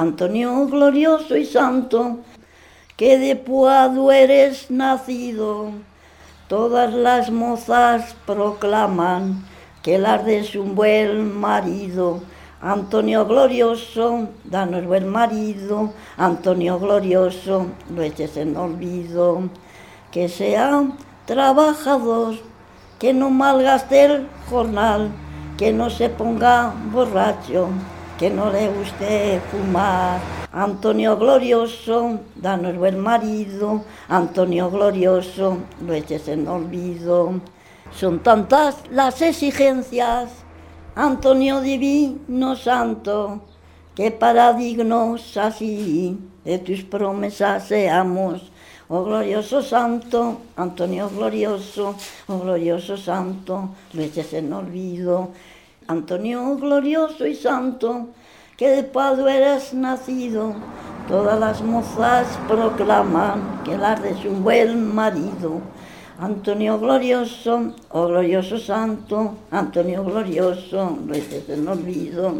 Antonio glorioso y santo, que de Puado eres nacido. Todas las mozas proclaman que las es un buen marido. Antonio glorioso, danos buen marido. Antonio glorioso, no eches en olvido. Que sea trabajador, que no malgaste el jornal, que no se ponga borracho, que no le guste fumar. Antonio glorioso, danos buen marido. Antonio glorioso, no eches en olvido. Son tantas las exigencias, Antonio divino santo, que para dignos así de tus promesas seamos. Oh glorioso santo, Antonio glorioso, oh glorioso santo, no eches en olvido. Antonio glorioso y santo, que de Pado eres nacido, todas las mozas proclaman que las de un buen marido. Antonio glorioso, oh glorioso santo, Antonio glorioso, no estés en olvido.